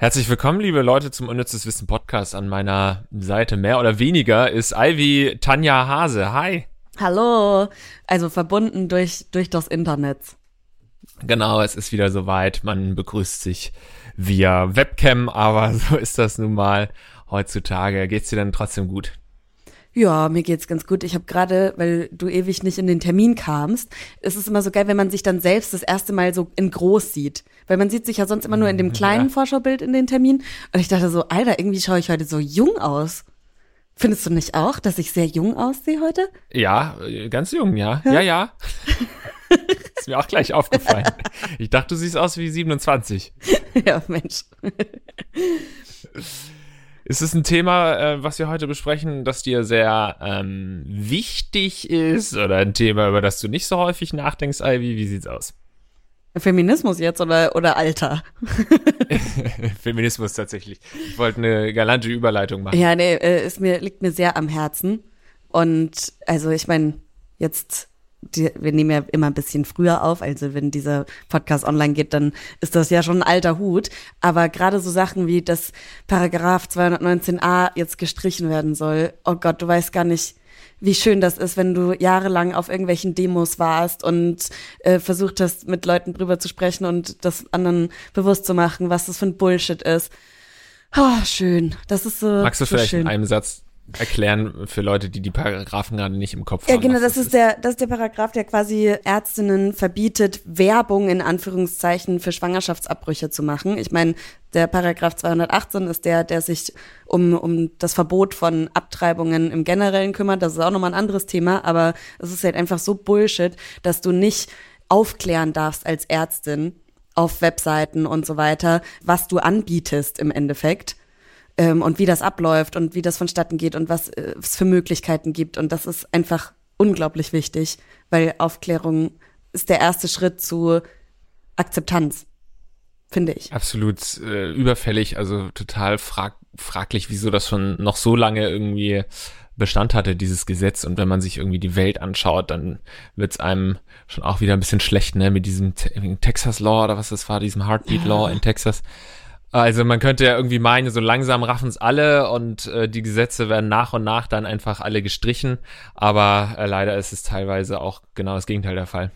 Herzlich willkommen, liebe Leute, zum Unnützes Wissen Podcast. An meiner Seite mehr oder weniger ist Ivy Tanja Hase. Hi. Hallo. Also verbunden durch, durch das Internet. Genau, es ist wieder soweit. Man begrüßt sich via Webcam, aber so ist das nun mal heutzutage. Geht's dir denn trotzdem gut? Ja, mir geht's ganz gut. Ich habe gerade, weil du ewig nicht in den Termin kamst, ist es immer so geil, wenn man sich dann selbst das erste Mal so in groß sieht. Weil man sieht sich ja sonst immer nur in dem kleinen ja. Vorschaubild in den Termin. Und ich dachte so, Alter, irgendwie schaue ich heute so jung aus. Findest du nicht auch, dass ich sehr jung aussehe heute? Ja, ganz jung, ja. Ja, ja. ist mir auch gleich aufgefallen. Ich dachte, du siehst aus wie 27. ja, Mensch. Ist es ein Thema, äh, was wir heute besprechen, das dir sehr ähm, wichtig ist oder ein Thema, über das du nicht so häufig nachdenkst, Ivy? Wie sieht's aus? Feminismus jetzt oder, oder Alter? Feminismus tatsächlich. Ich wollte eine galante Überleitung machen. Ja, nee, äh, ist mir, liegt mir sehr am Herzen. Und also ich meine, jetzt die, wir nehmen ja immer ein bisschen früher auf, also wenn dieser Podcast online geht, dann ist das ja schon ein alter Hut. Aber gerade so Sachen wie, dass Paragraph 219a jetzt gestrichen werden soll, oh Gott, du weißt gar nicht, wie schön das ist, wenn du jahrelang auf irgendwelchen Demos warst und äh, versucht hast, mit Leuten drüber zu sprechen und das anderen bewusst zu machen, was das für ein Bullshit ist. Oh, schön. Das ist so. Magst du so vielleicht schön. in einem Satz erklären für Leute, die die Paragraphen gerade nicht im Kopf haben. Ja, genau, das, das ist der, das ist der Paragraph, der quasi Ärztinnen verbietet, Werbung in Anführungszeichen für Schwangerschaftsabbrüche zu machen. Ich meine, der Paragraph 218 ist der, der sich um, um das Verbot von Abtreibungen im Generellen kümmert. Das ist auch nochmal ein anderes Thema, aber es ist halt einfach so Bullshit, dass du nicht aufklären darfst als Ärztin auf Webseiten und so weiter, was du anbietest im Endeffekt ähm, und wie das abläuft und wie das vonstatten geht und was äh, es für Möglichkeiten gibt. Und das ist einfach unglaublich wichtig, weil Aufklärung ist der erste Schritt zu Akzeptanz, finde ich. Absolut äh, überfällig, also total frag fraglich, wieso das schon noch so lange irgendwie Bestand hatte, dieses Gesetz. Und wenn man sich irgendwie die Welt anschaut, dann wird es einem schon auch wieder ein bisschen schlecht, ne, mit diesem Te Texas Law oder was das war, diesem Heartbeat Law ja. in Texas. Also man könnte ja irgendwie meinen, so langsam raffen es alle und äh, die Gesetze werden nach und nach dann einfach alle gestrichen. Aber äh, leider ist es teilweise auch genau das Gegenteil der Fall.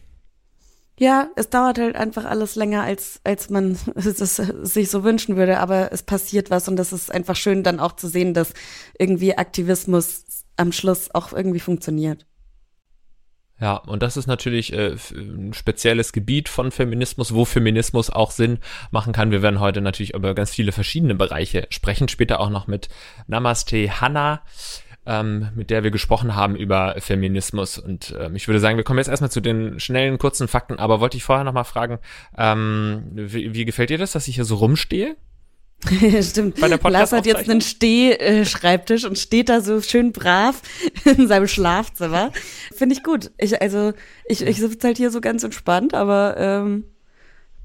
Ja, es dauert halt einfach alles länger, als, als man es, sich so wünschen würde, aber es passiert was und das ist einfach schön dann auch zu sehen, dass irgendwie Aktivismus am Schluss auch irgendwie funktioniert. Ja, und das ist natürlich äh, ein spezielles Gebiet von Feminismus, wo Feminismus auch Sinn machen kann. Wir werden heute natürlich über ganz viele verschiedene Bereiche sprechen, später auch noch mit Namaste Hanna, ähm, mit der wir gesprochen haben über Feminismus. Und ähm, ich würde sagen, wir kommen jetzt erstmal zu den schnellen, kurzen Fakten, aber wollte ich vorher nochmal fragen, ähm, wie, wie gefällt dir das, dass ich hier so rumstehe? Stimmt. Bei der Lars hat jetzt einen Stehschreibtisch und steht da so schön brav in seinem Schlafzimmer. Finde ich gut. Ich, also, ich, ich sitze halt hier so ganz entspannt, aber ähm,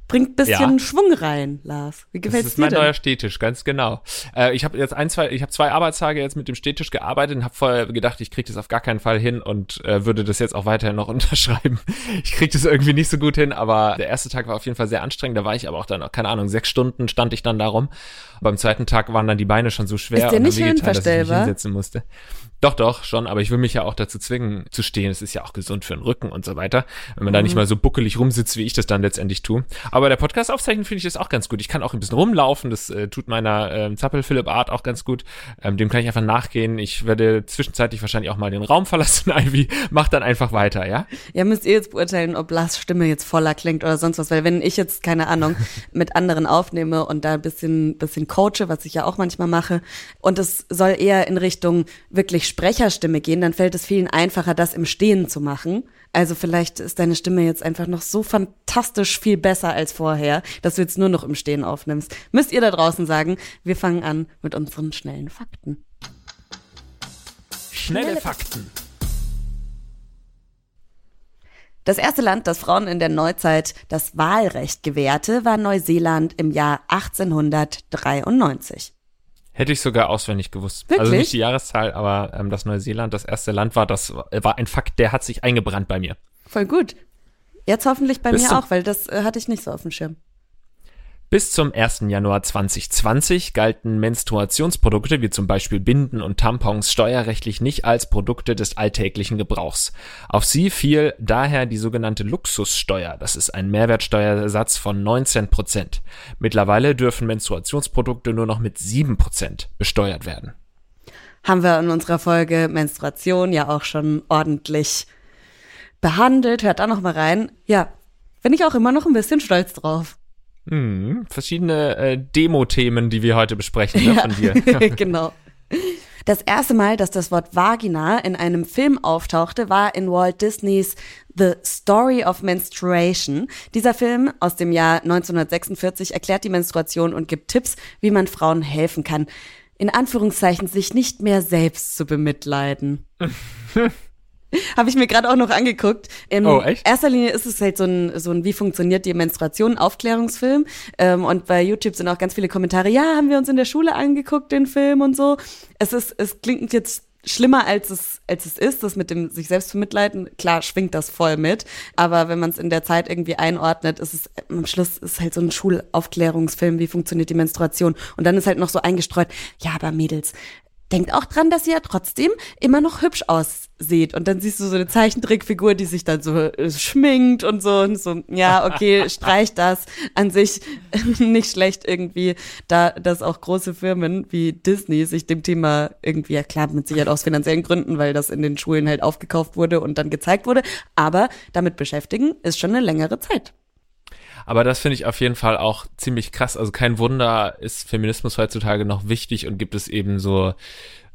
Bringt bisschen ja. Schwung rein, Lars. Wie gefällt's dir? Das ist mein denn? neuer Stehtisch, ganz genau. Äh, ich habe jetzt ein, zwei, ich habe zwei Arbeitstage jetzt mit dem Stehtisch gearbeitet und habe vorher gedacht, ich kriege das auf gar keinen Fall hin und äh, würde das jetzt auch weiterhin noch unterschreiben. Ich kriege das irgendwie nicht so gut hin, aber der erste Tag war auf jeden Fall sehr anstrengend. Da war ich aber auch dann, keine Ahnung, sechs Stunden stand ich dann darum. Beim zweiten Tag waren dann die Beine schon so schwer ist der und nicht getan, dass ich mich hinsetzen musste. Doch, doch, schon, aber ich will mich ja auch dazu zwingen zu stehen. Es ist ja auch gesund für den Rücken und so weiter. Wenn man mhm. da nicht mhm. mal so buckelig rumsitzt, wie ich das dann letztendlich tue. Aber der Podcast aufzeichnen finde ich das auch ganz gut. Ich kann auch ein bisschen rumlaufen, das äh, tut meiner ähm, Zappel-Philipp-Art auch ganz gut. Ähm, dem kann ich einfach nachgehen. Ich werde zwischenzeitlich wahrscheinlich auch mal den Raum verlassen, Ivy. Mach dann einfach weiter, ja? Ja, müsst ihr jetzt beurteilen, ob Lars Stimme jetzt voller klingt oder sonst was. Weil wenn ich jetzt, keine Ahnung, mit anderen aufnehme und da ein bisschen, bisschen coache, was ich ja auch manchmal mache, und es soll eher in Richtung wirklich Sprecherstimme gehen, dann fällt es vielen einfacher, das im Stehen zu machen. Also vielleicht ist deine Stimme jetzt einfach noch so fantastisch viel besser als vorher, dass du jetzt nur noch im Stehen aufnimmst. Müsst ihr da draußen sagen, wir fangen an mit unseren schnellen Fakten. Schnelle Fakten. Das erste Land, das Frauen in der Neuzeit das Wahlrecht gewährte, war Neuseeland im Jahr 1893. Hätte ich sogar auswendig gewusst. Wirklich? Also nicht die Jahreszahl, aber ähm, dass Neuseeland das erste Land war, das war ein Fakt, der hat sich eingebrannt bei mir. Voll gut. Jetzt hoffentlich bei Bis mir auch, weil das äh, hatte ich nicht so auf dem Schirm. Bis zum 1. Januar 2020 galten Menstruationsprodukte wie zum Beispiel Binden und Tampons steuerrechtlich nicht als Produkte des alltäglichen Gebrauchs. Auf sie fiel daher die sogenannte Luxussteuer. Das ist ein Mehrwertsteuersatz von 19 Prozent. Mittlerweile dürfen Menstruationsprodukte nur noch mit 7 Prozent besteuert werden. Haben wir in unserer Folge Menstruation ja auch schon ordentlich behandelt. Hört da noch mal rein. Ja, bin ich auch immer noch ein bisschen stolz drauf. Hm, verschiedene äh, Demo-Themen, die wir heute besprechen ne, von dir. genau. Das erste Mal, dass das Wort Vagina in einem Film auftauchte, war in Walt Disneys The Story of Menstruation. Dieser Film aus dem Jahr 1946 erklärt die Menstruation und gibt Tipps, wie man Frauen helfen kann. In Anführungszeichen, sich nicht mehr selbst zu bemitleiden. Habe ich mir gerade auch noch angeguckt. In Oh, echt? erster Linie ist es halt so ein, so ein Wie funktioniert die Menstruation Aufklärungsfilm. Ähm, und bei YouTube sind auch ganz viele Kommentare, ja, haben wir uns in der Schule angeguckt, den Film und so. Es ist, es klingt jetzt schlimmer als es, als es ist, das mit dem sich selbst vermitleiden. Klar schwingt das voll mit, aber wenn man es in der Zeit irgendwie einordnet, ist es am Schluss ist halt so ein Schulaufklärungsfilm, wie funktioniert die Menstruation. Und dann ist halt noch so eingestreut, ja, aber Mädels, denkt auch dran, dass ihr ja trotzdem immer noch hübsch ausseht. Und dann siehst du so eine Zeichentrickfigur, die sich dann so äh, schminkt und so und so, ja, okay, streich das. An sich nicht schlecht irgendwie, da dass auch große Firmen wie Disney sich dem Thema irgendwie, ja klar, mit Sicherheit aus finanziellen Gründen, weil das in den Schulen halt aufgekauft wurde und dann gezeigt wurde, aber damit beschäftigen ist schon eine längere Zeit. Aber das finde ich auf jeden Fall auch ziemlich krass. Also kein Wunder ist Feminismus heutzutage noch wichtig und gibt es eben so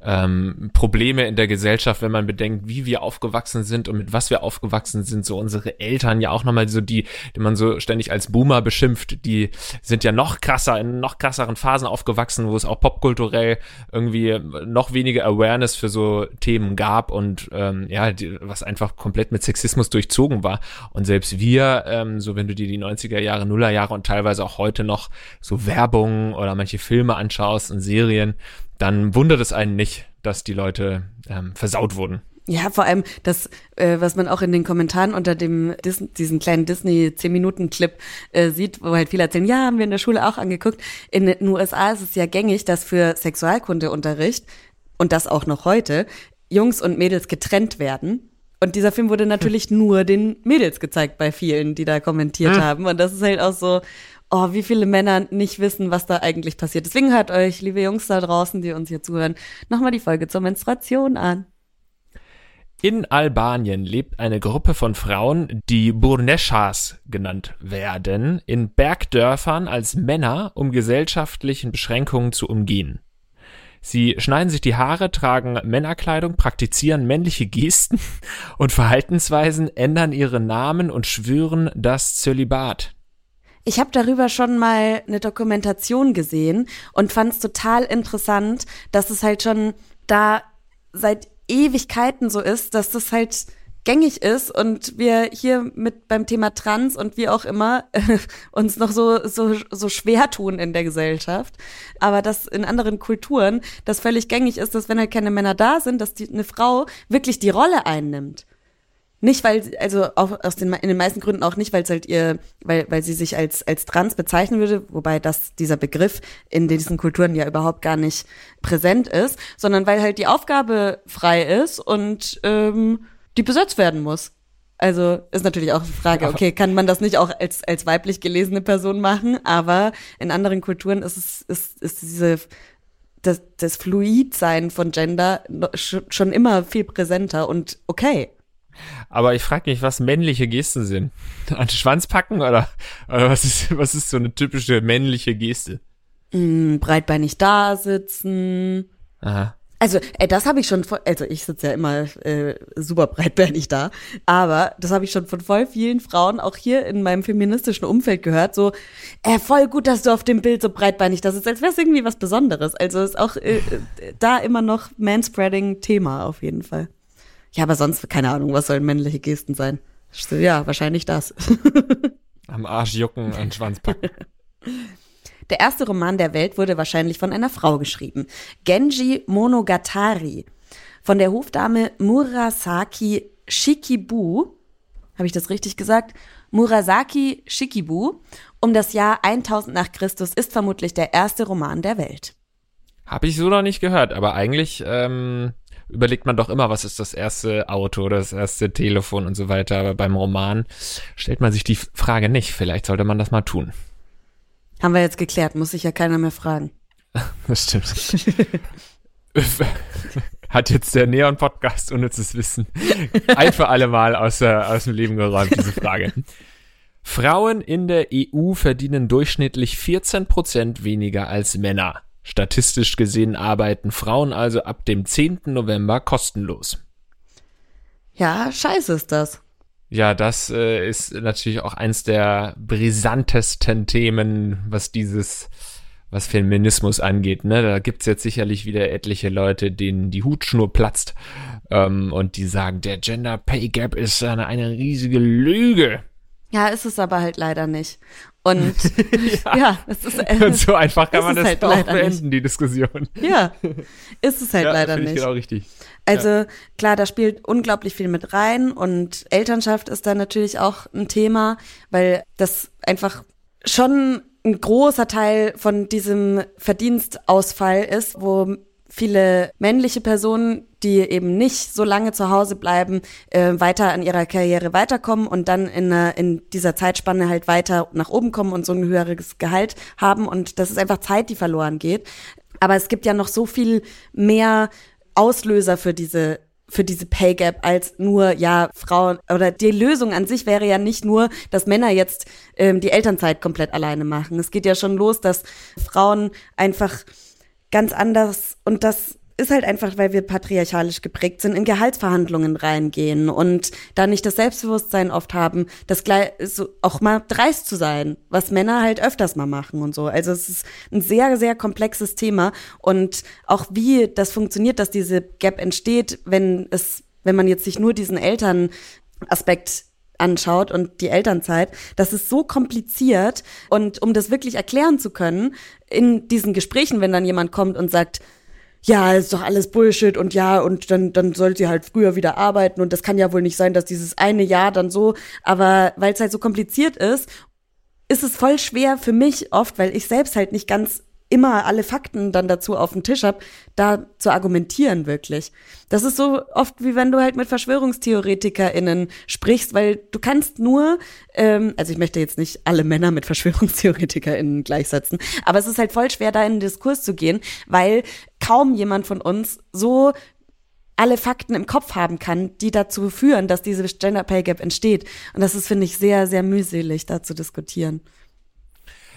ähm, Probleme in der Gesellschaft, wenn man bedenkt, wie wir aufgewachsen sind und mit was wir aufgewachsen sind. So unsere Eltern ja auch nochmal so die, die man so ständig als Boomer beschimpft, die sind ja noch krasser, in noch krasseren Phasen aufgewachsen, wo es auch popkulturell irgendwie noch weniger Awareness für so Themen gab und ähm, ja, die, was einfach komplett mit Sexismus durchzogen war. Und selbst wir, ähm, so wenn du dir die 90er Jahre, Nuller Jahre und teilweise auch heute noch so Werbung oder manche Filme anschaust und Serien, dann wundert es einen nicht, dass die Leute ähm, versaut wurden. Ja, vor allem das, äh, was man auch in den Kommentaren unter dem Dis diesen kleinen Disney 10-Minuten-Clip äh, sieht, wo halt viele erzählen, ja, haben wir in der Schule auch angeguckt. In den USA ist es ja gängig, dass für Sexualkundeunterricht und das auch noch heute Jungs und Mädels getrennt werden. Und dieser Film wurde natürlich nur den Mädels gezeigt bei vielen, die da kommentiert Hm. haben. Und das ist halt auch so, oh, wie viele Männer nicht wissen, was da eigentlich passiert. Deswegen hört euch, liebe Jungs da draußen, die uns hier zuhören, nochmal die Folge zur Menstruation an. In Albanien lebt eine Gruppe von Frauen, die Burneshas genannt werden, in Bergdörfern als Männer, um gesellschaftlichen Beschränkungen zu umgehen. Sie schneiden sich die Haare, tragen Männerkleidung, praktizieren männliche Gesten und Verhaltensweisen, ändern ihre Namen und schwören das Zölibat. Ich habe darüber schon mal eine Dokumentation gesehen und fand es total interessant, dass es halt schon da seit Ewigkeiten so ist, dass das halt gängig ist und wir hier mit beim Thema Trans und wie auch immer äh, uns noch so, so, so schwer tun in der Gesellschaft. Aber dass in anderen Kulturen das völlig gängig ist, dass wenn halt keine Männer da sind, dass die, eine Frau wirklich die Rolle einnimmt. Nicht, weil, also auch aus den, in den meisten Gründen auch nicht, weil es halt ihr, weil, weil sie sich als, als trans bezeichnen würde, wobei das, dieser Begriff in diesen Kulturen ja überhaupt gar nicht präsent ist, sondern weil halt die Aufgabe frei ist und ähm, die besetzt werden muss. Also ist natürlich auch die Frage, okay, kann man das nicht auch als, als weiblich gelesene Person machen, aber in anderen Kulturen ist es, ist, ist diese, das, das Fluidsein von Gender schon immer viel präsenter und okay. Aber ich frage mich, was männliche Gesten sind. An den Schwanz packen oder, oder was ist, was ist so eine typische männliche Geste? Mm, breitbeinig da sitzen. Aha. Also, ey, das habe ich schon, von, also ich sitze ja immer äh, super breitbeinig da, aber das habe ich schon von voll vielen Frauen auch hier in meinem feministischen Umfeld gehört, so, äh, voll gut, dass du auf dem Bild so breitbeinig da sitzt, als wäre es irgendwie was Besonderes. Also ist auch äh, da immer noch Manspreading-Thema auf jeden Fall. Ja, aber sonst, keine Ahnung, was sollen männliche Gesten sein? So, ja, wahrscheinlich das. Am Arsch jucken, an Schwanz packen. Der erste Roman der Welt wurde wahrscheinlich von einer Frau geschrieben. Genji Monogatari. Von der Hofdame Murasaki Shikibu. Habe ich das richtig gesagt? Murasaki Shikibu. Um das Jahr 1000 nach Christus ist vermutlich der erste Roman der Welt. Habe ich so noch nicht gehört, aber eigentlich ähm, überlegt man doch immer, was ist das erste Auto oder das erste Telefon und so weiter. Aber beim Roman stellt man sich die Frage nicht. Vielleicht sollte man das mal tun. Haben wir jetzt geklärt, muss sich ja keiner mehr fragen. Das stimmt. Hat jetzt der Neon-Podcast unnützes Wissen ein für alle Mal aus, aus dem Leben geräumt, diese Frage. Frauen in der EU verdienen durchschnittlich 14 Prozent weniger als Männer. Statistisch gesehen arbeiten Frauen also ab dem 10. November kostenlos. Ja, scheiße ist das. Ja, das äh, ist natürlich auch eins der brisantesten Themen, was dieses, was Feminismus angeht. Ne? Da gibt's jetzt sicherlich wieder etliche Leute, denen die Hutschnur platzt ähm, und die sagen, der Gender Pay Gap ist eine, eine riesige Lüge. Ja, ist es aber halt leider nicht. Und ja, ja es ist äh, und so einfach kann man das halt auch beenden, nicht. die Diskussion. Ja, ist es halt ja, leider nicht. Genau richtig. Also ja. klar, da spielt unglaublich viel mit rein und Elternschaft ist da natürlich auch ein Thema, weil das einfach schon ein großer Teil von diesem Verdienstausfall ist, wo viele männliche Personen, die eben nicht so lange zu Hause bleiben, äh, weiter an ihrer Karriere weiterkommen und dann in, einer, in dieser Zeitspanne halt weiter nach oben kommen und so ein höheres Gehalt haben. Und das ist einfach Zeit, die verloren geht. Aber es gibt ja noch so viel mehr Auslöser für diese für diese Pay Gap als nur ja Frauen oder die Lösung an sich wäre ja nicht nur, dass Männer jetzt ähm, die Elternzeit komplett alleine machen. Es geht ja schon los, dass Frauen einfach ganz anders und das ist halt einfach, weil wir patriarchalisch geprägt sind, in Gehaltsverhandlungen reingehen und da nicht das Selbstbewusstsein oft haben, das gleich so auch mal dreist zu sein, was Männer halt öfters mal machen und so. Also es ist ein sehr, sehr komplexes Thema und auch wie das funktioniert, dass diese Gap entsteht, wenn es, wenn man jetzt sich nur diesen Elternaspekt anschaut und die Elternzeit, das ist so kompliziert. Und um das wirklich erklären zu können, in diesen Gesprächen, wenn dann jemand kommt und sagt, ja, ist doch alles Bullshit und ja, und dann, dann soll sie halt früher wieder arbeiten und das kann ja wohl nicht sein, dass dieses eine Jahr dann so, aber weil es halt so kompliziert ist, ist es voll schwer für mich oft, weil ich selbst halt nicht ganz immer alle Fakten dann dazu auf dem Tisch habe, da zu argumentieren wirklich. Das ist so oft wie wenn du halt mit VerschwörungstheoretikerInnen sprichst, weil du kannst nur, ähm, also ich möchte jetzt nicht alle Männer mit VerschwörungstheoretikerInnen gleichsetzen, aber es ist halt voll schwer, da in den Diskurs zu gehen, weil kaum jemand von uns so alle Fakten im Kopf haben kann, die dazu führen, dass diese Gender Pay Gap entsteht. Und das ist, finde ich, sehr, sehr mühselig, da zu diskutieren.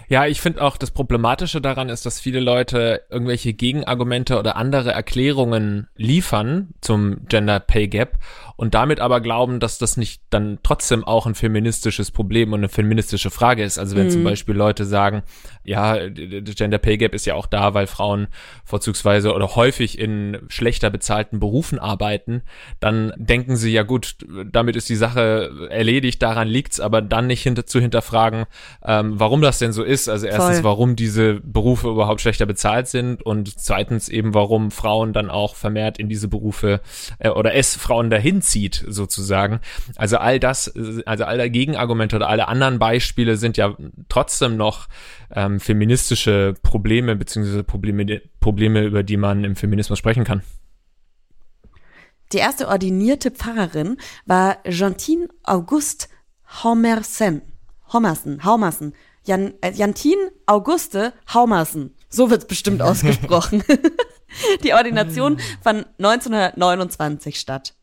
Ja, ich finde auch das Problematische daran ist, dass viele Leute irgendwelche Gegenargumente oder andere Erklärungen liefern zum Gender Pay Gap und damit aber glauben, dass das nicht dann trotzdem auch ein feministisches Problem und eine feministische Frage ist. Also wenn mhm. zum Beispiel Leute sagen, ja, Gender Pay Gap ist ja auch da, weil Frauen vorzugsweise oder häufig in schlechter bezahlten Berufen arbeiten, dann denken sie, ja gut, damit ist die Sache erledigt, daran liegt's, aber dann nicht hinter, zu hinterfragen, ähm, warum das denn so ist ist. Also erstens, Voll. warum diese Berufe überhaupt schlechter bezahlt sind und zweitens eben, warum Frauen dann auch vermehrt in diese Berufe äh, oder es Frauen dahin zieht, sozusagen. Also all das, also alle Gegenargumente oder alle anderen Beispiele sind ja trotzdem noch ähm, feministische Probleme beziehungsweise Probleme, Probleme, über die man im Feminismus sprechen kann. Die erste ordinierte Pfarrerin war Gentine Auguste Homersen. Homersen, Haumersen, Jan, äh, Jantin Auguste Haumersen. So wird's bestimmt ausgesprochen. die Ordination fand 1929 statt.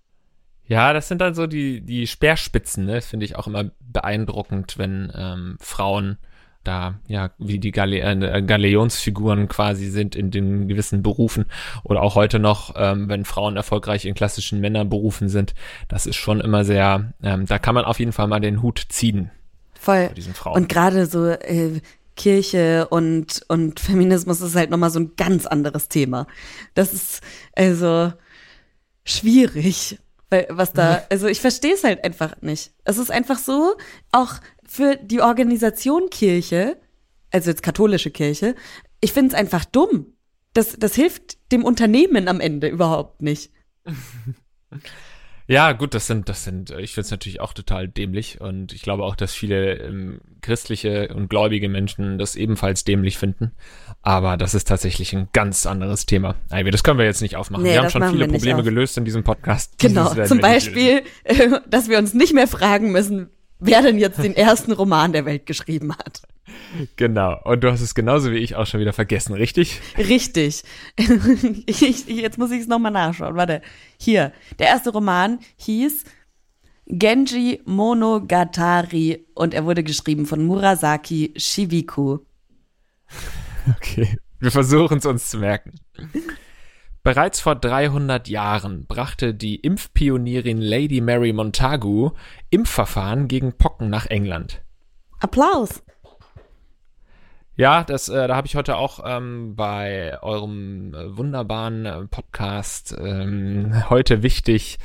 Ja, das sind dann so die, die Speerspitzen, ne? Finde ich auch immer beeindruckend, wenn ähm, Frauen da ja wie die Gale äh, Galeonsfiguren quasi sind in den gewissen Berufen oder auch heute noch, ähm, wenn Frauen erfolgreich in klassischen Männerberufen sind, das ist schon immer sehr, ähm, da kann man auf jeden Fall mal den Hut ziehen. Voll. Und gerade so äh, Kirche und und Feminismus ist halt nochmal so ein ganz anderes Thema. Das ist also schwierig, weil was da, also ich verstehe es halt einfach nicht. Es ist einfach so, auch für die Organisation Kirche, also jetzt katholische Kirche, ich finde es einfach dumm. Das, das hilft dem Unternehmen am Ende überhaupt nicht. Ja, gut, das sind, das sind, ich finde es natürlich auch total dämlich und ich glaube auch, dass viele ähm, christliche und gläubige Menschen das ebenfalls dämlich finden. Aber das ist tatsächlich ein ganz anderes Thema. Ivy, das können wir jetzt nicht aufmachen. Nee, wir haben schon viele Probleme gelöst in diesem Podcast. Genau, zum Beispiel, äh, dass wir uns nicht mehr fragen müssen, wer denn jetzt den ersten Roman der Welt geschrieben hat. Genau. Und du hast es genauso wie ich auch schon wieder vergessen, richtig? Richtig. Ich, jetzt muss ich es nochmal nachschauen. Warte. Hier. Der erste Roman hieß Genji Monogatari und er wurde geschrieben von Murasaki Shibiku. Okay. Wir versuchen es uns zu merken. Bereits vor 300 Jahren brachte die Impfpionierin Lady Mary Montagu Impfverfahren gegen Pocken nach England. Applaus! Ja, das, äh, da habe ich heute auch ähm, bei eurem äh, wunderbaren äh, Podcast ähm, heute wichtig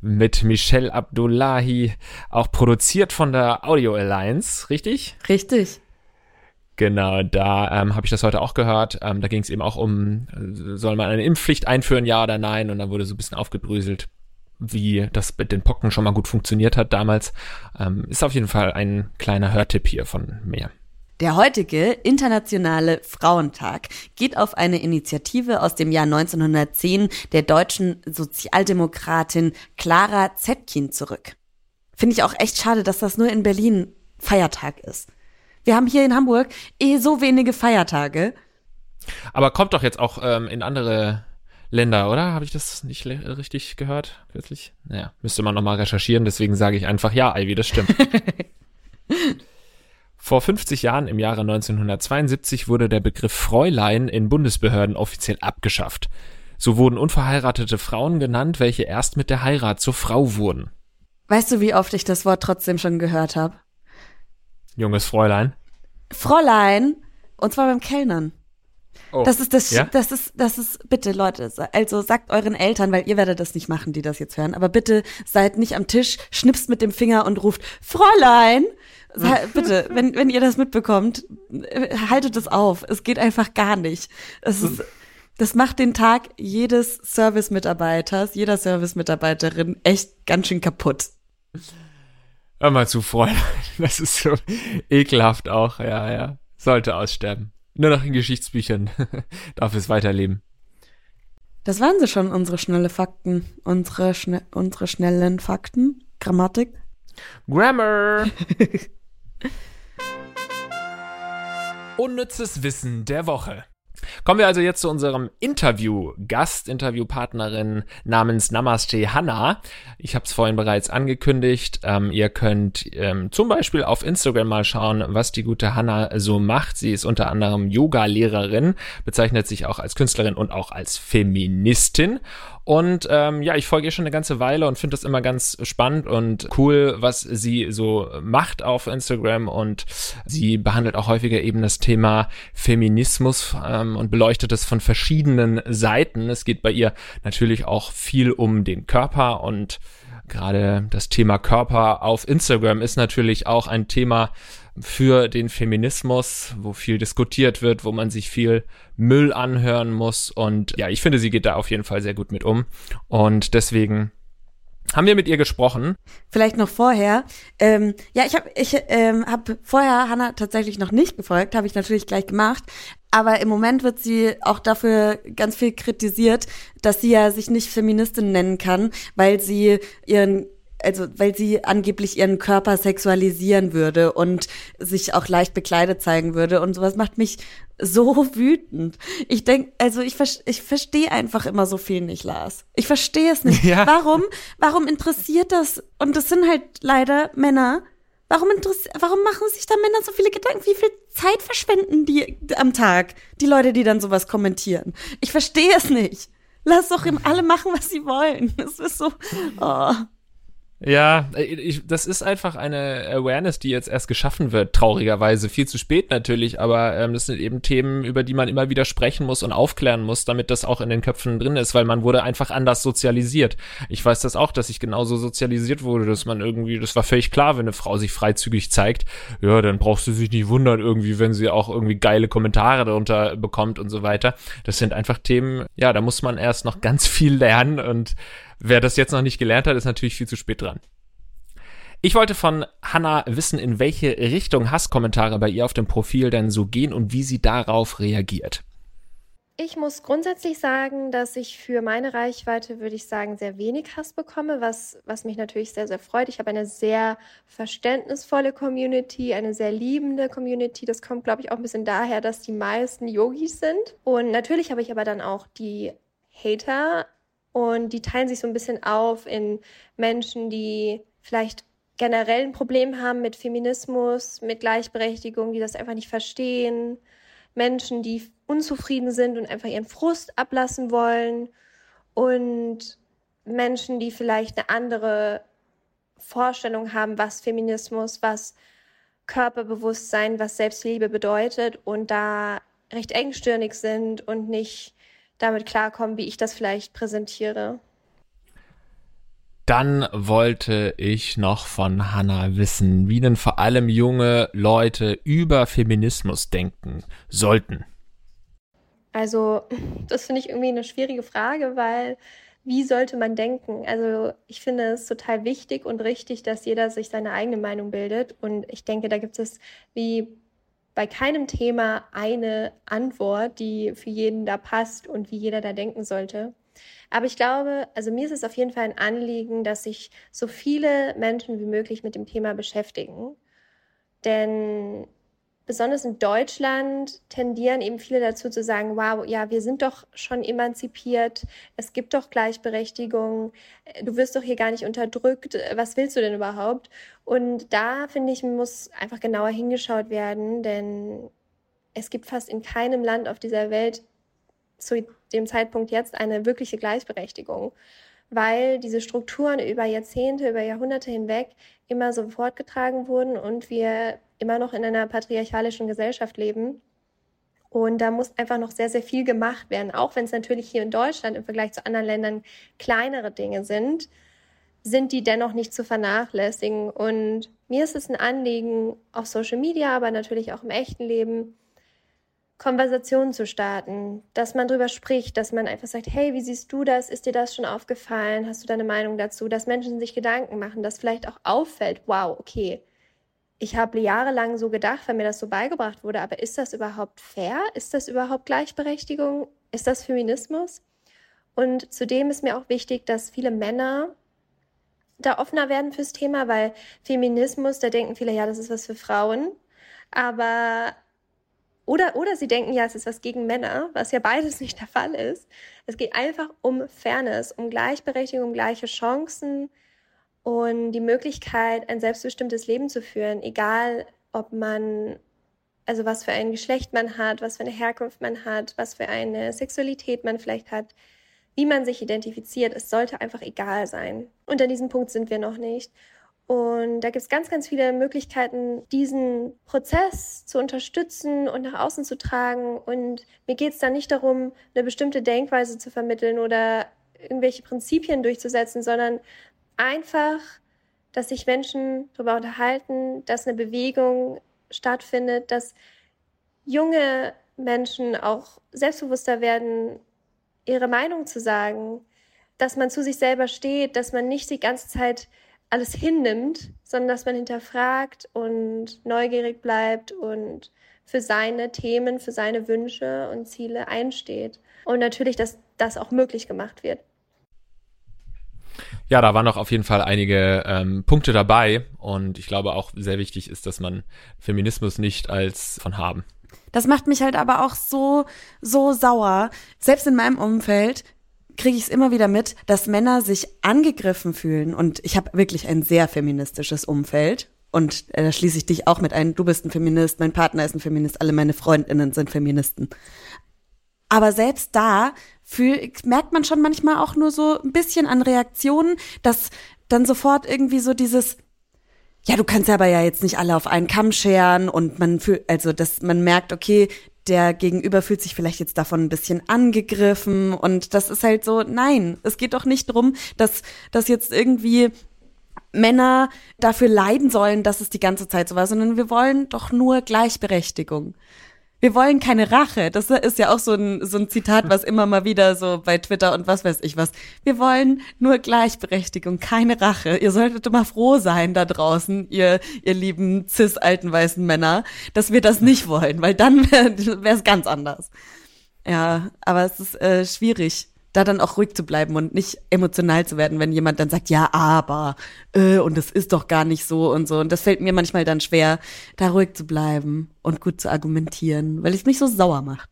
mit Michelle Abdullahi, auch produziert von der Audio Alliance, richtig? Richtig. Genau, da ähm, habe ich das heute auch gehört. Ähm, da ging es eben auch um, äh, soll man eine Impfpflicht einführen, ja oder nein? Und dann wurde so ein bisschen aufgedröselt, wie das mit den Pocken schon mal gut funktioniert hat damals. Ähm, ist auf jeden Fall ein kleiner Hörtipp hier von mir. Der heutige Internationale Frauentag geht auf eine Initiative aus dem Jahr 1910 der deutschen Sozialdemokratin Clara Zetkin zurück. Finde ich auch echt schade, dass das nur in Berlin Feiertag ist. Wir haben hier in Hamburg eh so wenige Feiertage. Aber kommt doch jetzt auch ähm, in andere Länder, oder? Habe ich das nicht richtig gehört kürzlich? Naja, müsste man nochmal recherchieren, deswegen sage ich einfach ja, Ivy, das stimmt. Vor 50 Jahren, im Jahre 1972, wurde der Begriff Fräulein in Bundesbehörden offiziell abgeschafft. So wurden unverheiratete Frauen genannt, welche erst mit der Heirat zur Frau wurden. Weißt du, wie oft ich das Wort trotzdem schon gehört habe? Junges Fräulein. Fräulein, und zwar beim Kellnern. Oh. Das ist das, ja? das ist, das ist, bitte Leute, also sagt euren Eltern, weil ihr werdet das nicht machen, die das jetzt hören, aber bitte seid nicht am Tisch, schnipst mit dem Finger und ruft Fräulein, bitte, wenn, wenn ihr das mitbekommt, haltet es auf. Es geht einfach gar nicht. Es ist, das macht den Tag jedes Service-Mitarbeiters, jeder Service-Mitarbeiterin echt ganz schön kaputt. Hör mal zu, Freunde. Das ist so ekelhaft auch. Ja, ja. Sollte aussterben. Nur noch in Geschichtsbüchern darf es weiterleben. Das waren sie schon, unsere schnelle Fakten. Unsere, schne unsere schnellen Fakten. Grammatik. Grammar. Unnützes Wissen der Woche. Kommen wir also jetzt zu unserem Interview-Gast, Interviewpartnerin namens Namaste Hanna. Ich habe es vorhin bereits angekündigt. Ähm, ihr könnt ähm, zum Beispiel auf Instagram mal schauen, was die gute Hanna so macht. Sie ist unter anderem Yoga-Lehrerin, bezeichnet sich auch als Künstlerin und auch als Feministin. Und ähm, ja, ich folge ihr schon eine ganze Weile und finde das immer ganz spannend und cool, was sie so macht auf Instagram. Und sie behandelt auch häufiger eben das Thema Feminismus ähm, und beleuchtet es von verschiedenen Seiten. Es geht bei ihr natürlich auch viel um den Körper und gerade das Thema Körper auf Instagram ist natürlich auch ein Thema, für den Feminismus, wo viel diskutiert wird, wo man sich viel Müll anhören muss. Und ja, ich finde, sie geht da auf jeden Fall sehr gut mit um. Und deswegen haben wir mit ihr gesprochen? Vielleicht noch vorher. Ähm, ja, ich habe ich, ähm, hab vorher Hannah tatsächlich noch nicht gefolgt, habe ich natürlich gleich gemacht. Aber im Moment wird sie auch dafür ganz viel kritisiert, dass sie ja sich nicht Feministin nennen kann, weil sie ihren also weil sie angeblich ihren Körper sexualisieren würde und sich auch leicht bekleidet zeigen würde und sowas macht mich so wütend. Ich denk, also ich, ich verstehe einfach immer so viel nicht, Lars. Ich verstehe es nicht. Ja. Warum, warum interessiert das? Und das sind halt leider Männer. Warum, warum machen sich da Männer so viele Gedanken? Wie viel Zeit verschwenden die am Tag? Die Leute, die dann sowas kommentieren. Ich verstehe es nicht. Lass doch alle machen, was sie wollen. Das ist so. Oh. Ja, äh, ich, das ist einfach eine Awareness, die jetzt erst geschaffen wird, traurigerweise. Viel zu spät natürlich, aber ähm, das sind eben Themen, über die man immer wieder sprechen muss und aufklären muss, damit das auch in den Köpfen drin ist, weil man wurde einfach anders sozialisiert. Ich weiß das auch, dass ich genauso sozialisiert wurde, dass man irgendwie, das war völlig klar, wenn eine Frau sich freizügig zeigt, ja, dann brauchst du dich nicht wundern irgendwie, wenn sie auch irgendwie geile Kommentare darunter bekommt und so weiter. Das sind einfach Themen, ja, da muss man erst noch ganz viel lernen und Wer das jetzt noch nicht gelernt hat, ist natürlich viel zu spät dran. Ich wollte von Hannah wissen, in welche Richtung Hasskommentare bei ihr auf dem Profil denn so gehen und wie sie darauf reagiert. Ich muss grundsätzlich sagen, dass ich für meine Reichweite, würde ich sagen, sehr wenig Hass bekomme, was, was mich natürlich sehr, sehr freut. Ich habe eine sehr verständnisvolle Community, eine sehr liebende Community. Das kommt, glaube ich, auch ein bisschen daher, dass die meisten Yogis sind. Und natürlich habe ich aber dann auch die Hater, und die teilen sich so ein bisschen auf in Menschen, die vielleicht generell ein Problem haben mit Feminismus, mit Gleichberechtigung, die das einfach nicht verstehen. Menschen, die unzufrieden sind und einfach ihren Frust ablassen wollen. Und Menschen, die vielleicht eine andere Vorstellung haben, was Feminismus, was Körperbewusstsein, was Selbstliebe bedeutet und da recht engstirnig sind und nicht damit klarkommen, wie ich das vielleicht präsentiere. Dann wollte ich noch von Hannah wissen, wie denn vor allem junge Leute über Feminismus denken sollten. Also, das finde ich irgendwie eine schwierige Frage, weil wie sollte man denken? Also, ich finde es total wichtig und richtig, dass jeder sich seine eigene Meinung bildet. Und ich denke, da gibt es wie bei keinem Thema eine Antwort, die für jeden da passt und wie jeder da denken sollte. Aber ich glaube, also mir ist es auf jeden Fall ein Anliegen, dass sich so viele Menschen wie möglich mit dem Thema beschäftigen. Denn besonders in Deutschland tendieren eben viele dazu zu sagen, wow, ja, wir sind doch schon emanzipiert, es gibt doch Gleichberechtigung, du wirst doch hier gar nicht unterdrückt, was willst du denn überhaupt? Und da finde ich, muss einfach genauer hingeschaut werden, denn es gibt fast in keinem Land auf dieser Welt zu dem Zeitpunkt jetzt eine wirkliche Gleichberechtigung weil diese Strukturen über Jahrzehnte, über Jahrhunderte hinweg immer so fortgetragen wurden und wir immer noch in einer patriarchalischen Gesellschaft leben. Und da muss einfach noch sehr, sehr viel gemacht werden, auch wenn es natürlich hier in Deutschland im Vergleich zu anderen Ländern kleinere Dinge sind, sind die dennoch nicht zu vernachlässigen. Und mir ist es ein Anliegen, auf Social Media, aber natürlich auch im echten Leben, Konversationen zu starten, dass man drüber spricht, dass man einfach sagt, hey, wie siehst du das? Ist dir das schon aufgefallen? Hast du deine Meinung dazu? Dass Menschen sich Gedanken machen, dass vielleicht auch auffällt, wow, okay, ich habe jahrelang so gedacht, weil mir das so beigebracht wurde, aber ist das überhaupt fair? Ist das überhaupt Gleichberechtigung? Ist das Feminismus? Und zudem ist mir auch wichtig, dass viele Männer da offener werden fürs Thema, weil Feminismus, da denken viele, ja, das ist was für Frauen. Aber oder, oder sie denken, ja, es ist was gegen Männer, was ja beides nicht der Fall ist. Es geht einfach um Fairness, um Gleichberechtigung, um gleiche Chancen, und die Möglichkeit, ein selbstbestimmtes Leben zu führen, egal ob man, also was für ein Geschlecht man hat, was für eine Herkunft man hat, was für eine Sexualität man vielleicht hat, wie man sich identifiziert, es sollte einfach egal sein. Und an diesem Punkt sind wir noch nicht. Und da gibt es ganz, ganz viele Möglichkeiten, diesen Prozess zu unterstützen und nach außen zu tragen. Und mir geht es da nicht darum, eine bestimmte Denkweise zu vermitteln oder irgendwelche Prinzipien durchzusetzen, sondern einfach, dass sich Menschen darüber unterhalten, dass eine Bewegung stattfindet, dass junge Menschen auch selbstbewusster werden, ihre Meinung zu sagen, dass man zu sich selber steht, dass man nicht die ganze Zeit alles hinnimmt, sondern dass man hinterfragt und neugierig bleibt und für seine Themen, für seine Wünsche und Ziele einsteht. Und natürlich, dass das auch möglich gemacht wird. Ja, da waren auch auf jeden Fall einige ähm, Punkte dabei und ich glaube auch sehr wichtig ist, dass man Feminismus nicht als von haben. Das macht mich halt aber auch so, so sauer. Selbst in meinem Umfeld kriege ich es immer wieder mit, dass Männer sich angegriffen fühlen. Und ich habe wirklich ein sehr feministisches Umfeld. Und äh, da schließe ich dich auch mit ein. Du bist ein Feminist, mein Partner ist ein Feminist, alle meine Freundinnen sind Feministen. Aber selbst da fühl, merkt man schon manchmal auch nur so ein bisschen an Reaktionen, dass dann sofort irgendwie so dieses, ja, du kannst aber ja jetzt nicht alle auf einen Kamm scheren und man fühlt, also dass man merkt, okay, der Gegenüber fühlt sich vielleicht jetzt davon ein bisschen angegriffen und das ist halt so, nein, es geht doch nicht drum, dass, dass jetzt irgendwie Männer dafür leiden sollen, dass es die ganze Zeit so war, sondern wir wollen doch nur Gleichberechtigung wir wollen keine Rache. Das ist ja auch so ein, so ein Zitat, was immer mal wieder so bei Twitter und was weiß ich was. Wir wollen nur Gleichberechtigung, keine Rache. Ihr solltet immer froh sein da draußen, ihr, ihr lieben cis alten weißen Männer, dass wir das nicht wollen, weil dann wäre es ganz anders. Ja, aber es ist äh, schwierig da dann auch ruhig zu bleiben und nicht emotional zu werden, wenn jemand dann sagt, ja, aber, äh, und es ist doch gar nicht so und so. Und das fällt mir manchmal dann schwer, da ruhig zu bleiben und gut zu argumentieren, weil es mich so sauer macht.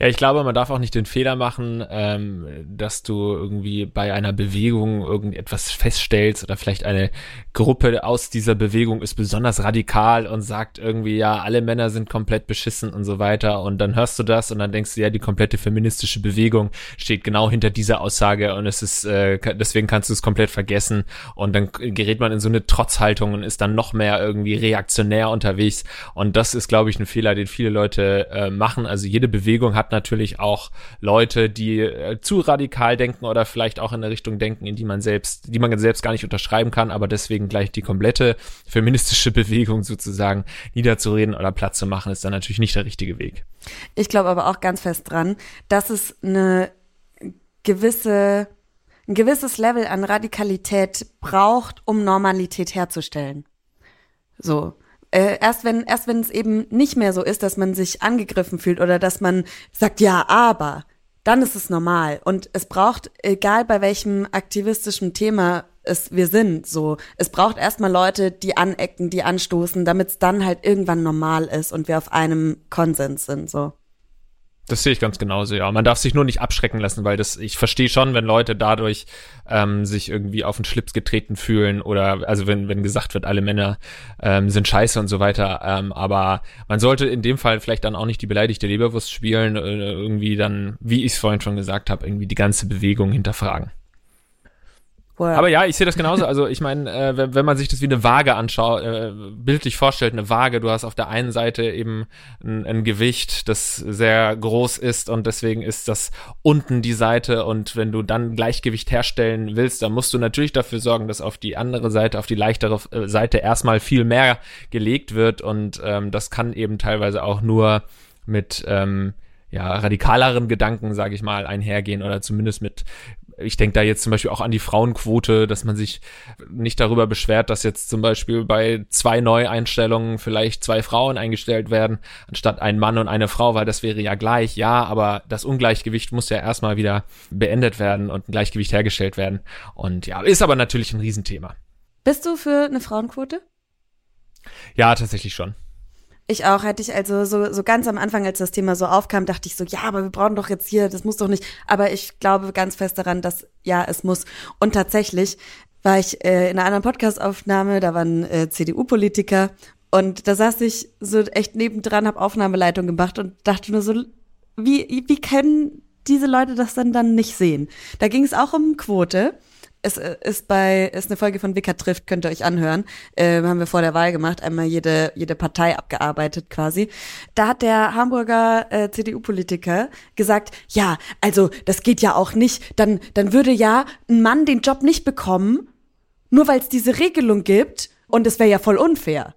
Ja, ich glaube, man darf auch nicht den Fehler machen, ähm, dass du irgendwie bei einer Bewegung irgendetwas feststellst oder vielleicht eine Gruppe aus dieser Bewegung ist besonders radikal und sagt irgendwie, ja, alle Männer sind komplett beschissen und so weiter. Und dann hörst du das und dann denkst du, ja, die komplette feministische Bewegung steht genau hinter dieser Aussage und es ist, äh, deswegen kannst du es komplett vergessen. Und dann gerät man in so eine Trotzhaltung und ist dann noch mehr irgendwie reaktionär unterwegs. Und das ist, glaube ich, ein Fehler, den viele Leute äh, machen. Also jede Bewegung hat hat natürlich auch Leute, die äh, zu radikal denken oder vielleicht auch in eine Richtung denken, in die man selbst, die man selbst gar nicht unterschreiben kann, aber deswegen gleich die komplette feministische Bewegung sozusagen niederzureden oder Platz zu machen, ist dann natürlich nicht der richtige Weg. Ich glaube aber auch ganz fest dran, dass es eine gewisse ein gewisses Level an Radikalität braucht, um Normalität herzustellen. So äh, erst wenn erst wenn es eben nicht mehr so ist, dass man sich angegriffen fühlt oder dass man sagt ja, aber dann ist es normal und es braucht egal bei welchem aktivistischen Thema es wir sind so, es braucht erstmal Leute, die anecken, die anstoßen, damit es dann halt irgendwann normal ist und wir auf einem Konsens sind so. Das sehe ich ganz genauso, ja. Man darf sich nur nicht abschrecken lassen, weil das, ich verstehe schon, wenn Leute dadurch ähm, sich irgendwie auf den Schlips getreten fühlen oder also wenn, wenn gesagt wird, alle Männer ähm, sind scheiße und so weiter. Ähm, aber man sollte in dem Fall vielleicht dann auch nicht die beleidigte Leberwurst spielen, äh, irgendwie dann, wie ich es vorhin schon gesagt habe, irgendwie die ganze Bewegung hinterfragen. Wow. Aber ja, ich sehe das genauso. Also ich meine, äh, wenn, wenn man sich das wie eine Waage anschaut, äh, bildlich vorstellt, eine Waage, du hast auf der einen Seite eben ein, ein, Gewicht, das sehr groß ist und deswegen ist das unten die Seite und wenn du dann Gleichgewicht herstellen willst, dann musst du natürlich dafür sorgen, dass auf die andere Seite, auf die leichtere äh, Seite erstmal viel mehr gelegt wird und ähm, das kann eben teilweise auch nur mit ähm, ja, radikaleren Gedanken, sage ich mal, einhergehen oder zumindest mit ich denke da jetzt zum Beispiel auch an die Frauenquote, dass man sich nicht darüber beschwert, dass jetzt zum Beispiel bei zwei Neueinstellungen vielleicht zwei Frauen eingestellt werden, anstatt ein Mann und eine Frau, weil das wäre ja gleich, ja, aber das Ungleichgewicht muss ja erstmal wieder beendet werden und ein Gleichgewicht hergestellt werden. Und ja, ist aber natürlich ein Riesenthema. Bist du für eine Frauenquote? Ja, tatsächlich schon. Ich auch, hätte ich also so, so ganz am Anfang, als das Thema so aufkam, dachte ich so, ja, aber wir brauchen doch jetzt hier, das muss doch nicht. Aber ich glaube ganz fest daran, dass ja, es muss. Und tatsächlich war ich äh, in einer anderen Podcastaufnahme, da waren äh, CDU-Politiker und da saß ich so echt nebendran, habe Aufnahmeleitung gemacht und dachte nur so, wie, wie können diese Leute das dann dann nicht sehen? Da ging es auch um Quote es äh, ist bei, ist eine Folge von Wicker trifft, könnt ihr euch anhören. Äh, haben wir vor der Wahl gemacht, einmal jede, jede Partei abgearbeitet quasi. Da hat der Hamburger äh, CDU-Politiker gesagt, ja, also das geht ja auch nicht, dann, dann würde ja ein Mann den Job nicht bekommen, nur weil es diese Regelung gibt und es wäre ja voll unfair.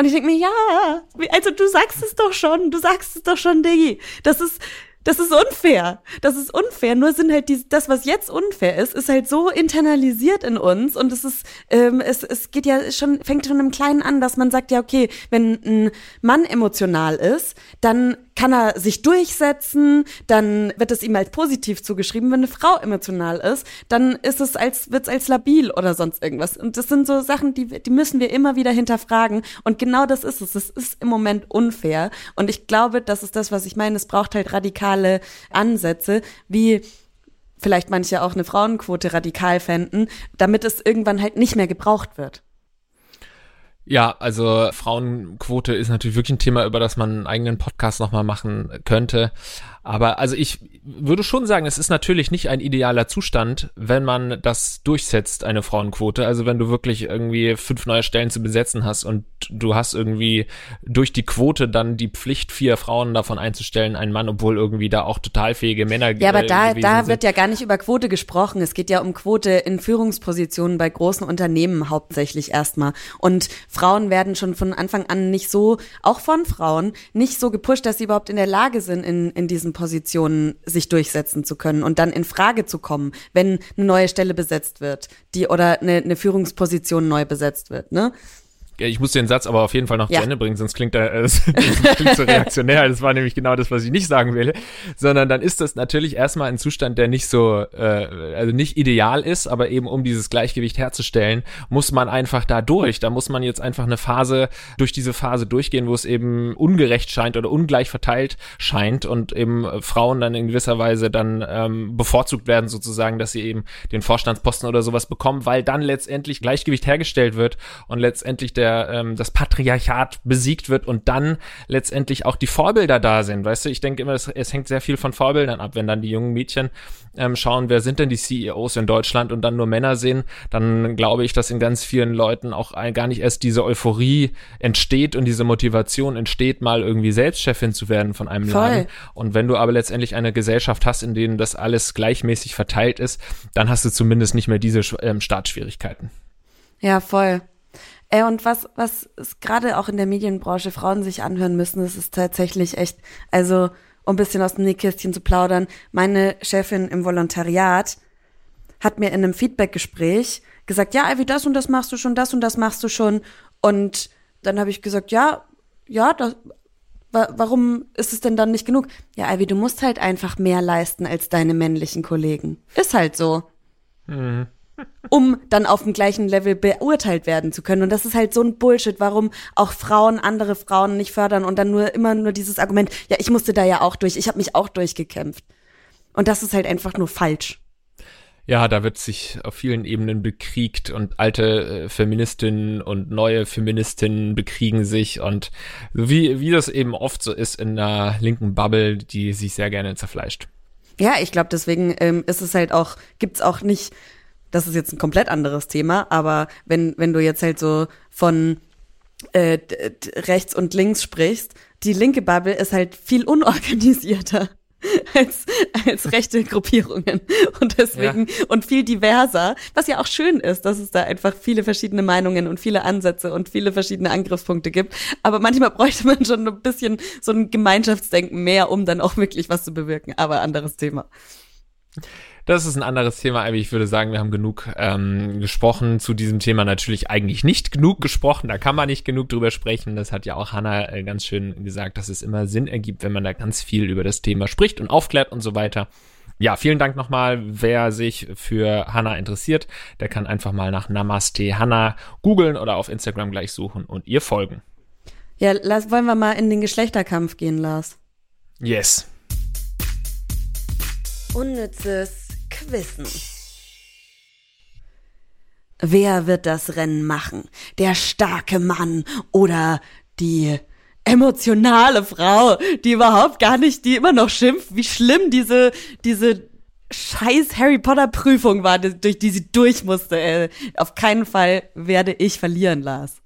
Und ich denke mir, ja, also du sagst es doch schon, du sagst es doch schon, Diggi. Das ist, das ist unfair. Das ist unfair. Nur sind halt die, das, was jetzt unfair ist, ist halt so internalisiert in uns und es ist, ähm, es, es geht ja schon, fängt schon im Kleinen an, dass man sagt, ja, okay, wenn ein Mann emotional ist, dann kann er sich durchsetzen, dann wird es ihm als positiv zugeschrieben. Wenn eine Frau emotional ist, dann ist es als, wird es als labil oder sonst irgendwas. Und das sind so Sachen, die, die müssen wir immer wieder hinterfragen. Und genau das ist es. Es ist im Moment unfair. Und ich glaube, das ist das, was ich meine. Es braucht halt radikale Ansätze, wie vielleicht manche auch eine Frauenquote radikal fänden, damit es irgendwann halt nicht mehr gebraucht wird. Ja, also Frauenquote ist natürlich wirklich ein Thema, über das man einen eigenen Podcast nochmal machen könnte. Aber also ich würde schon sagen, es ist natürlich nicht ein idealer Zustand, wenn man das durchsetzt, eine Frauenquote. Also wenn du wirklich irgendwie fünf neue Stellen zu besetzen hast und du hast irgendwie durch die Quote dann die Pflicht, vier Frauen davon einzustellen, einen Mann, obwohl irgendwie da auch total fähige Männer Ja, aber da, da wird ja gar nicht über Quote gesprochen. Es geht ja um Quote in Führungspositionen bei großen Unternehmen hauptsächlich erstmal. Und Frauen werden schon von Anfang an nicht so, auch von Frauen, nicht so gepusht, dass sie überhaupt in der Lage sind, in, in diesen Positionen sich durchsetzen zu können und dann in Frage zu kommen, wenn eine neue Stelle besetzt wird, die oder eine, eine Führungsposition neu besetzt wird, ne? Ich muss den Satz aber auf jeden Fall noch ja. zu Ende bringen, sonst klingt er äh, klingt so reaktionär. Das war nämlich genau das, was ich nicht sagen will. Sondern dann ist das natürlich erstmal ein Zustand, der nicht so, äh, also nicht ideal ist, aber eben um dieses Gleichgewicht herzustellen, muss man einfach da durch. Da muss man jetzt einfach eine Phase, durch diese Phase durchgehen, wo es eben ungerecht scheint oder ungleich verteilt scheint und eben Frauen dann in gewisser Weise dann ähm, bevorzugt werden, sozusagen, dass sie eben den Vorstandsposten oder sowas bekommen, weil dann letztendlich Gleichgewicht hergestellt wird und letztendlich der der ähm, das Patriarchat besiegt wird und dann letztendlich auch die Vorbilder da sind. Weißt du, ich denke immer, es, es hängt sehr viel von Vorbildern ab. Wenn dann die jungen Mädchen ähm, schauen, wer sind denn die CEOs in Deutschland und dann nur Männer sehen, dann glaube ich, dass in ganz vielen Leuten auch ein, gar nicht erst diese Euphorie entsteht und diese Motivation entsteht, mal irgendwie selbst Chefin zu werden von einem Voll. Laden. Und wenn du aber letztendlich eine Gesellschaft hast, in denen das alles gleichmäßig verteilt ist, dann hast du zumindest nicht mehr diese ähm, Startschwierigkeiten. Ja, voll. Äh, und was, was gerade auch in der Medienbranche Frauen sich anhören müssen, das ist tatsächlich echt, also um ein bisschen aus dem Nähkästchen zu plaudern, meine Chefin im Volontariat hat mir in einem Feedbackgespräch gesagt, ja, Ivy, das und das machst du schon, das und das machst du schon. Und dann habe ich gesagt, ja, ja, das, wa warum ist es denn dann nicht genug? Ja, Ivy, du musst halt einfach mehr leisten als deine männlichen Kollegen. Ist halt so. Mhm um dann auf dem gleichen Level beurteilt werden zu können. Und das ist halt so ein Bullshit, warum auch Frauen andere Frauen nicht fördern und dann nur immer nur dieses Argument, ja, ich musste da ja auch durch, ich habe mich auch durchgekämpft. Und das ist halt einfach nur falsch. Ja, da wird sich auf vielen Ebenen bekriegt und alte äh, Feministinnen und neue Feministinnen bekriegen sich und wie, wie das eben oft so ist in einer linken Bubble, die sich sehr gerne zerfleischt. Ja, ich glaube, deswegen ähm, ist es halt auch, gibt's auch nicht das ist jetzt ein komplett anderes Thema, aber wenn, wenn du jetzt halt so von äh, rechts und links sprichst, die linke Bubble ist halt viel unorganisierter als, als rechte Gruppierungen und deswegen ja. und viel diverser, was ja auch schön ist, dass es da einfach viele verschiedene Meinungen und viele Ansätze und viele verschiedene Angriffspunkte gibt. Aber manchmal bräuchte man schon ein bisschen so ein Gemeinschaftsdenken mehr, um dann auch wirklich was zu bewirken. Aber anderes Thema. Das ist ein anderes Thema, aber ich würde sagen, wir haben genug ähm, gesprochen zu diesem Thema. Natürlich eigentlich nicht genug gesprochen, da kann man nicht genug drüber sprechen. Das hat ja auch Hannah äh, ganz schön gesagt, dass es immer Sinn ergibt, wenn man da ganz viel über das Thema spricht und aufklärt und so weiter. Ja, vielen Dank nochmal. Wer sich für Hannah interessiert, der kann einfach mal nach Namaste Hannah googeln oder auf Instagram gleich suchen und ihr folgen. Ja, lass, wollen wir mal in den Geschlechterkampf gehen, Lars? Yes. Unnützes Wissen. Wer wird das Rennen machen? Der starke Mann oder die emotionale Frau, die überhaupt gar nicht, die immer noch schimpft, wie schlimm diese, diese scheiß Harry Potter Prüfung war, durch die sie durch musste. Ey. Auf keinen Fall werde ich verlieren, Lars.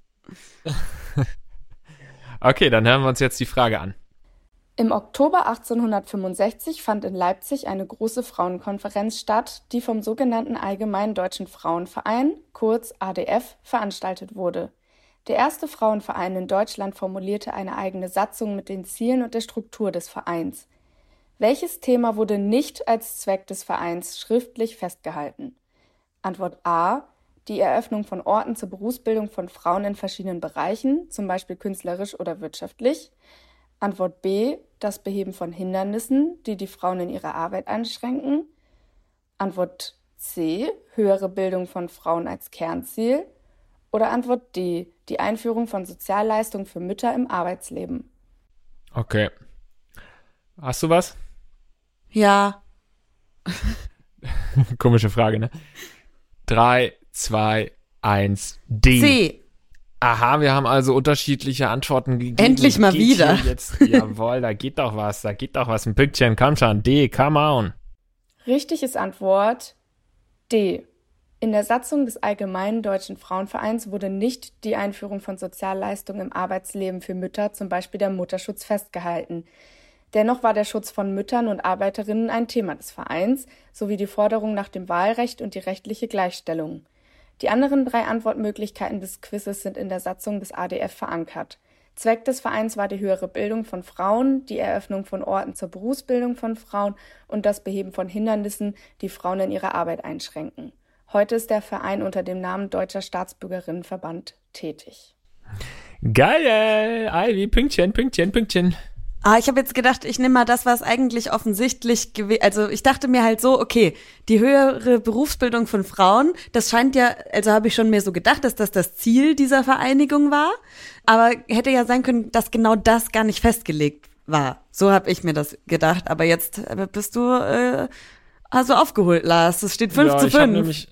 okay, dann hören wir uns jetzt die Frage an. Im Oktober 1865 fand in Leipzig eine große Frauenkonferenz statt, die vom sogenannten Allgemeinen Deutschen Frauenverein, kurz ADF, veranstaltet wurde. Der erste Frauenverein in Deutschland formulierte eine eigene Satzung mit den Zielen und der Struktur des Vereins. Welches Thema wurde nicht als Zweck des Vereins schriftlich festgehalten? Antwort A. Die Eröffnung von Orten zur Berufsbildung von Frauen in verschiedenen Bereichen, zum Beispiel künstlerisch oder wirtschaftlich. Antwort B, das Beheben von Hindernissen, die die Frauen in ihrer Arbeit einschränken. Antwort C, höhere Bildung von Frauen als Kernziel. Oder Antwort D, die Einführung von Sozialleistungen für Mütter im Arbeitsleben. Okay. Hast du was? Ja. Komische Frage, ne? 3, 2, 1, D. C. Aha, wir haben also unterschiedliche Antworten gegeben. Endlich mal geht wieder. Jetzt, jawohl, da geht doch was, da geht doch was. Ein Pünktchen, komm schon. D, come on. Richtig ist Antwort D. In der Satzung des Allgemeinen Deutschen Frauenvereins wurde nicht die Einführung von Sozialleistungen im Arbeitsleben für Mütter, zum Beispiel der Mutterschutz, festgehalten. Dennoch war der Schutz von Müttern und Arbeiterinnen ein Thema des Vereins, sowie die Forderung nach dem Wahlrecht und die rechtliche Gleichstellung. Die anderen drei Antwortmöglichkeiten des Quizzes sind in der Satzung des ADF verankert. Zweck des Vereins war die höhere Bildung von Frauen, die Eröffnung von Orten zur Berufsbildung von Frauen und das Beheben von Hindernissen, die Frauen in ihrer Arbeit einschränken. Heute ist der Verein unter dem Namen Deutscher Staatsbürgerinnenverband tätig. Geil, Ivy, Pünktchen, Pünktchen, Pünktchen. Ah, ich habe jetzt gedacht, ich nehme mal das, was eigentlich offensichtlich gewesen. Also ich dachte mir halt so, okay, die höhere Berufsbildung von Frauen, das scheint ja, also habe ich schon mir so gedacht, dass das das Ziel dieser Vereinigung war. Aber hätte ja sein können, dass genau das gar nicht festgelegt war. So habe ich mir das gedacht. Aber jetzt äh, bist du äh, also aufgeholt, Lars. Es steht 5 ja, zu ich habe 5. nämlich,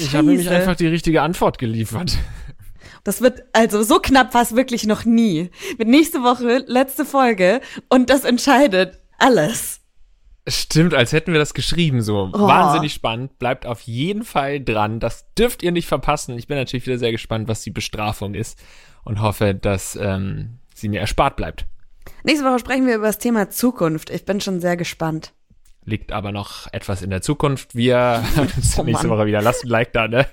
ich hab nämlich einfach die richtige Antwort geliefert. Das wird, also so knapp war es wirklich noch nie. Mit nächste Woche, letzte Folge und das entscheidet alles. Stimmt, als hätten wir das geschrieben so. Oh. Wahnsinnig spannend. Bleibt auf jeden Fall dran. Das dürft ihr nicht verpassen. Ich bin natürlich wieder sehr gespannt, was die Bestrafung ist und hoffe, dass ähm, sie mir erspart bleibt. Nächste Woche sprechen wir über das Thema Zukunft. Ich bin schon sehr gespannt. Liegt aber noch etwas in der Zukunft. Wir hören uns Oh nächste. Woche wieder. Lasst ein Like da, ne?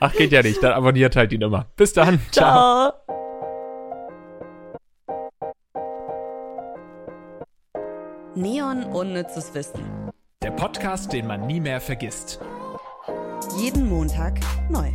Ach, geht ja nicht. Dann abonniert halt die Nummer. Bis dann. Ciao. Neon unnützes Wissen. Der Podcast, den man nie mehr vergisst. Jeden Montag neu.